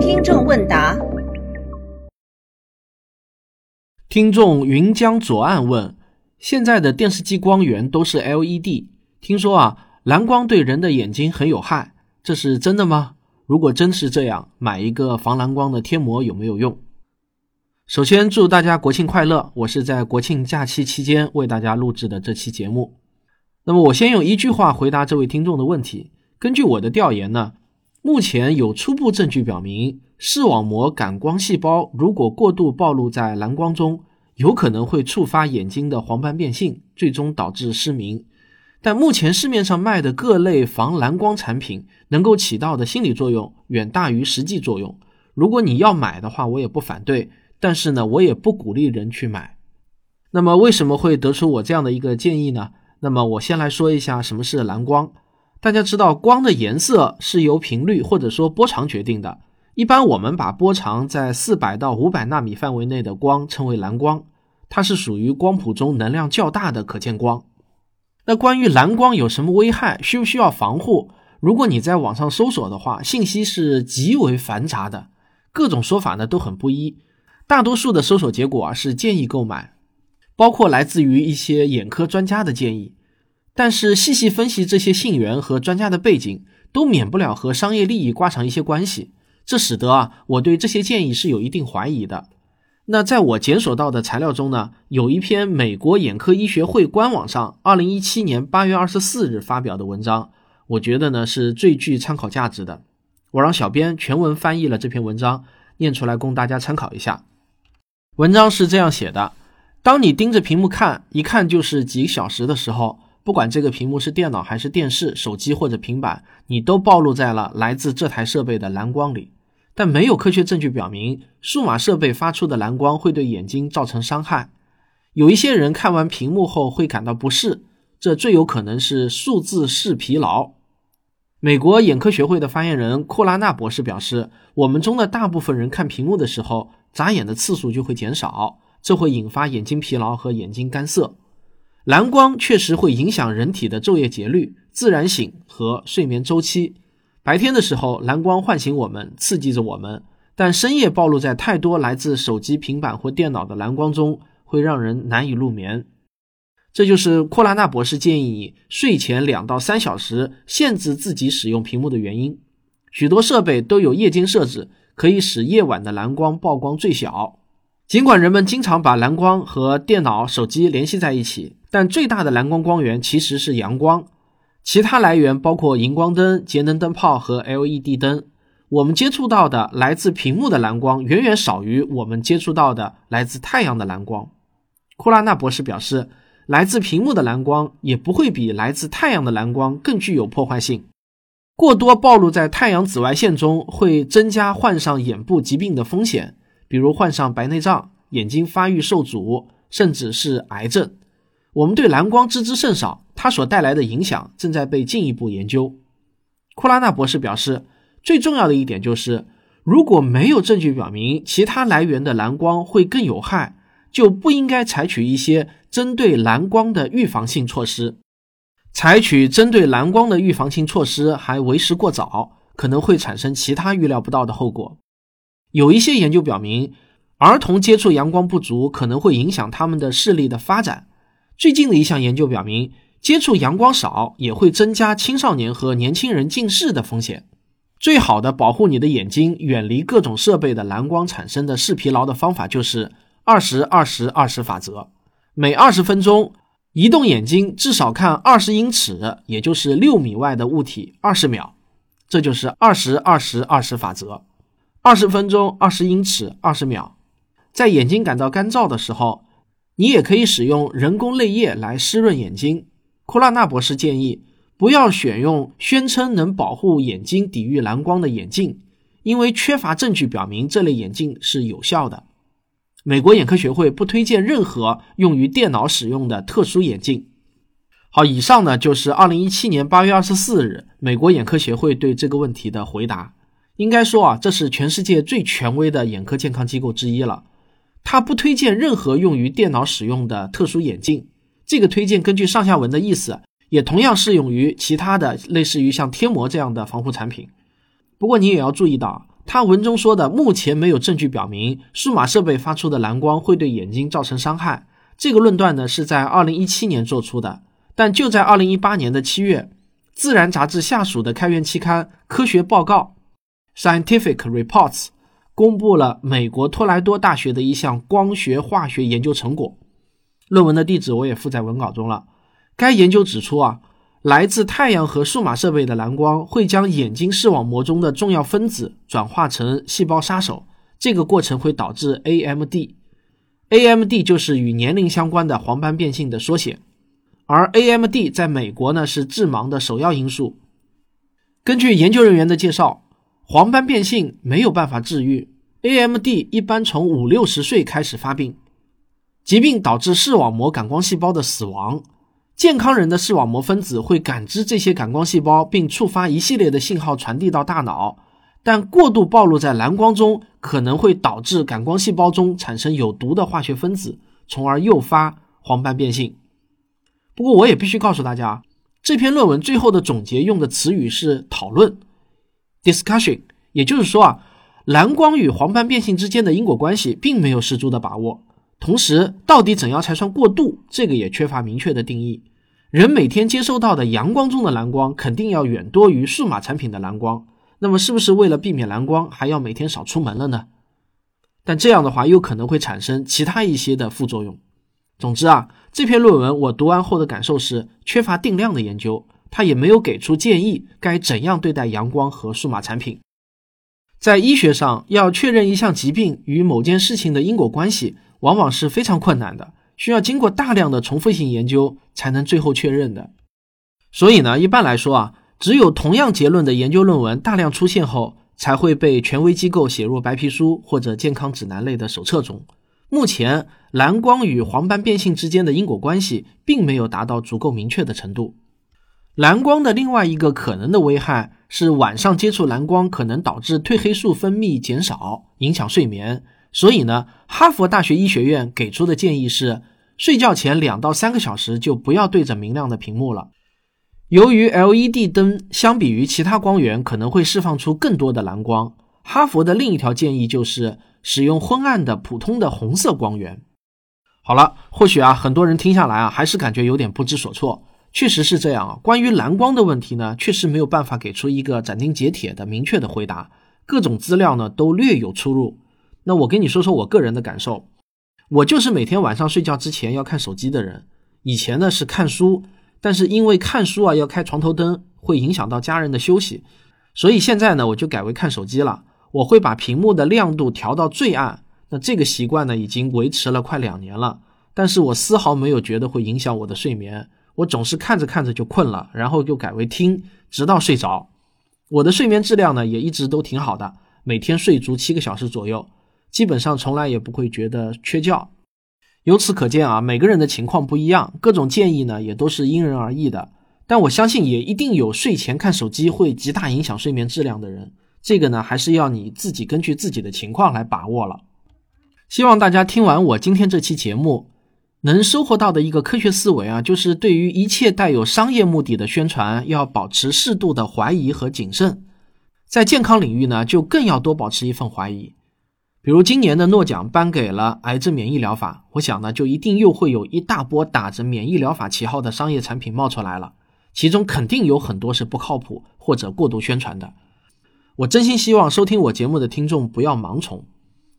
听众问答：听众云江左岸问：现在的电视机光源都是 LED，听说啊，蓝光对人的眼睛很有害，这是真的吗？如果真是这样，买一个防蓝光的贴膜有没有用？首先祝大家国庆快乐！我是在国庆假期期间为大家录制的这期节目。那么我先用一句话回答这位听众的问题。根据我的调研呢，目前有初步证据表明，视网膜感光细胞如果过度暴露在蓝光中，有可能会触发眼睛的黄斑变性，最终导致失明。但目前市面上卖的各类防蓝光产品能够起到的心理作用远大于实际作用。如果你要买的话，我也不反对。但是呢，我也不鼓励人去买。那么为什么会得出我这样的一个建议呢？那么我先来说一下什么是蓝光。大家知道，光的颜色是由频率或者说波长决定的。一般我们把波长在四百到五百纳米范围内的光称为蓝光，它是属于光谱中能量较大的可见光。那关于蓝光有什么危害，需不需要防护？如果你在网上搜索的话，信息是极为繁杂的，各种说法呢都很不一。大多数的搜索结果啊是建议购买，包括来自于一些眼科专家的建议。但是细细分析这些信源和专家的背景，都免不了和商业利益挂上一些关系，这使得啊我对这些建议是有一定怀疑的。那在我检索到的材料中呢，有一篇美国眼科医学会官网上二零一七年八月二十四日发表的文章，我觉得呢是最具参考价值的。我让小编全文翻译了这篇文章，念出来供大家参考一下。文章是这样写的：当你盯着屏幕看，一看就是几个小时的时候，不管这个屏幕是电脑还是电视、手机或者平板，你都暴露在了来自这台设备的蓝光里。但没有科学证据表明数码设备发出的蓝光会对眼睛造成伤害。有一些人看完屏幕后会感到不适，这最有可能是数字视疲劳。美国眼科学会的发言人库拉纳博士表示：“我们中的大部分人看屏幕的时候。”眨眼的次数就会减少，这会引发眼睛疲劳和眼睛干涩。蓝光确实会影响人体的昼夜节律、自然醒和睡眠周期。白天的时候，蓝光唤醒我们，刺激着我们；但深夜暴露在太多来自手机、平板或电脑的蓝光中，会让人难以入眠。这就是库拉纳博士建议你睡前两到三小时限制自己使用屏幕的原因。许多设备都有夜间设置。可以使夜晚的蓝光曝光最小。尽管人们经常把蓝光和电脑、手机联系在一起，但最大的蓝光光源其实是阳光。其他来源包括荧光灯、节能灯泡和 LED 灯。我们接触到的来自屏幕的蓝光远远少于我们接触到的来自太阳的蓝光。库拉纳博士表示，来自屏幕的蓝光也不会比来自太阳的蓝光更具有破坏性。过多暴露在太阳紫外线中会增加患上眼部疾病的风险，比如患上白内障、眼睛发育受阻，甚至是癌症。我们对蓝光知之甚少，它所带来的影响正在被进一步研究。库拉纳博士表示，最重要的一点就是，如果没有证据表明其他来源的蓝光会更有害，就不应该采取一些针对蓝光的预防性措施。采取针对蓝光的预防性措施还为时过早，可能会产生其他预料不到的后果。有一些研究表明，儿童接触阳光不足可能会影响他们的视力的发展。最近的一项研究表明，接触阳光少也会增加青少年和年轻人近视的风险。最好的保护你的眼睛远离各种设备的蓝光产生的视疲劳的方法就是二十二十二十法则，每二十分钟。移动眼睛至少看二十英尺，也就是六米外的物体二十秒，这就是二十二十二十法则。二十分钟，二十英尺，二十秒。在眼睛感到干燥的时候，你也可以使用人工泪液来湿润眼睛。库拉纳博士建议不要选用宣称能保护眼睛抵御蓝光的眼镜，因为缺乏证据表明这类眼镜是有效的。美国眼科学会不推荐任何用于电脑使用的特殊眼镜。好，以上呢就是二零一七年八月二十四日美国眼科学会对这个问题的回答。应该说啊，这是全世界最权威的眼科健康机构之一了。他不推荐任何用于电脑使用的特殊眼镜。这个推荐根据上下文的意思，也同样适用于其他的类似于像贴膜这样的防护产品。不过你也要注意到，他文中说的目前没有证据表明数码设备发出的蓝光会对眼睛造成伤害。这个论断呢是在二零一七年做出的，但就在二零一八年的七月，《自然》杂志下属的开源期刊《科学报告》（Scientific Reports） 公布了美国托莱多大学的一项光学化学研究成果。论文的地址我也附在文稿中了。该研究指出啊，来自太阳和数码设备的蓝光会将眼睛视网膜中的重要分子转化成细胞杀手，这个过程会导致 AMD。AMD 就是与年龄相关的黄斑变性的缩写，而 AMD 在美国呢是致盲的首要因素。根据研究人员的介绍，黄斑变性没有办法治愈，AMD 一般从五六十岁开始发病，疾病导致视网膜感光细胞的死亡。健康人的视网膜分子会感知这些感光细胞，并触发一系列的信号传递到大脑。但过度暴露在蓝光中可能会导致感光细胞中产生有毒的化学分子，从而诱发黄斑变性。不过，我也必须告诉大家，这篇论文最后的总结用的词语是讨论 （discussion），也就是说啊，蓝光与黄斑变性之间的因果关系并没有十足的把握。同时，到底怎样才算过度，这个也缺乏明确的定义。人每天接收到的阳光中的蓝光肯定要远多于数码产品的蓝光。那么是不是为了避免蓝光，还要每天少出门了呢？但这样的话，又可能会产生其他一些的副作用。总之啊，这篇论文我读完后的感受是缺乏定量的研究，他也没有给出建议该怎样对待阳光和数码产品。在医学上，要确认一项疾病与某件事情的因果关系，往往是非常困难的，需要经过大量的重复性研究才能最后确认的。所以呢，一般来说啊。只有同样结论的研究论文大量出现后，才会被权威机构写入白皮书或者健康指南类的手册中。目前，蓝光与黄斑变性之间的因果关系并没有达到足够明确的程度。蓝光的另外一个可能的危害是，晚上接触蓝光可能导致褪黑素分泌减少，影响睡眠。所以呢，哈佛大学医学院给出的建议是，睡觉前两到三个小时就不要对着明亮的屏幕了。由于 LED 灯相比于其他光源可能会释放出更多的蓝光，哈佛的另一条建议就是使用昏暗的普通的红色光源。好了，或许啊，很多人听下来啊，还是感觉有点不知所措。确实是这样啊，关于蓝光的问题呢，确实没有办法给出一个斩钉截铁的明确的回答，各种资料呢都略有出入。那我跟你说说我个人的感受，我就是每天晚上睡觉之前要看手机的人，以前呢是看书。但是因为看书啊要开床头灯，会影响到家人的休息，所以现在呢我就改为看手机了。我会把屏幕的亮度调到最暗。那这个习惯呢已经维持了快两年了，但是我丝毫没有觉得会影响我的睡眠。我总是看着看着就困了，然后就改为听，直到睡着。我的睡眠质量呢也一直都挺好的，每天睡足七个小时左右，基本上从来也不会觉得缺觉。由此可见啊，每个人的情况不一样，各种建议呢也都是因人而异的。但我相信也一定有睡前看手机会极大影响睡眠质量的人，这个呢还是要你自己根据自己的情况来把握了。希望大家听完我今天这期节目，能收获到的一个科学思维啊，就是对于一切带有商业目的的宣传，要保持适度的怀疑和谨慎。在健康领域呢，就更要多保持一份怀疑。比如今年的诺奖颁给了癌症免疫疗法，我想呢，就一定又会有一大波打着免疫疗法旗号的商业产品冒出来了，其中肯定有很多是不靠谱或者过度宣传的。我真心希望收听我节目的听众不要盲从。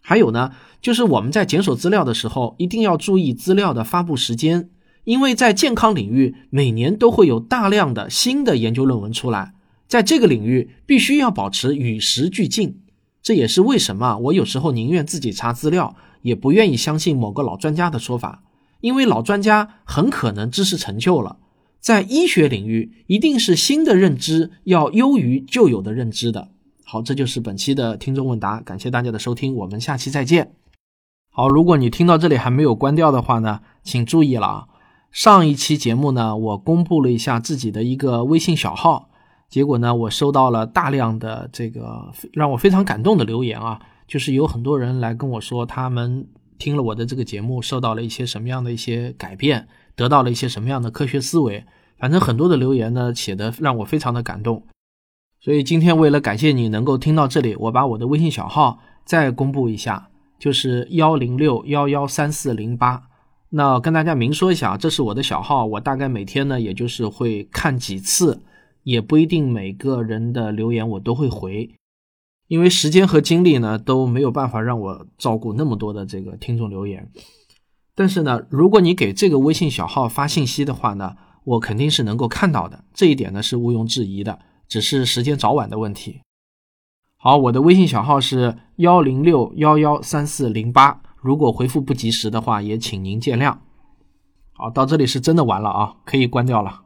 还有呢，就是我们在检索资料的时候，一定要注意资料的发布时间，因为在健康领域每年都会有大量的新的研究论文出来，在这个领域必须要保持与时俱进。这也是为什么我有时候宁愿自己查资料，也不愿意相信某个老专家的说法，因为老专家很可能知识陈旧了。在医学领域，一定是新的认知要优于旧有的认知的。好，这就是本期的听众问答，感谢大家的收听，我们下期再见。好，如果你听到这里还没有关掉的话呢，请注意了啊，上一期节目呢，我公布了一下自己的一个微信小号。结果呢，我收到了大量的这个让我非常感动的留言啊，就是有很多人来跟我说，他们听了我的这个节目，受到了一些什么样的一些改变，得到了一些什么样的科学思维。反正很多的留言呢，写的让我非常的感动。所以今天为了感谢你能够听到这里，我把我的微信小号再公布一下，就是幺零六幺幺三四零八。那跟大家明说一下，这是我的小号，我大概每天呢，也就是会看几次，也不一定每个人的留言我都会回，因为时间和精力呢都没有办法让我照顾那么多的这个听众留言。但是呢，如果你给这个微信小号发信息的话呢，我肯定是能够看到的，这一点呢是毋庸置疑的。只是时间早晚的问题。好，我的微信小号是幺零六幺幺三四零八，如果回复不及时的话，也请您见谅。好，到这里是真的完了啊，可以关掉了。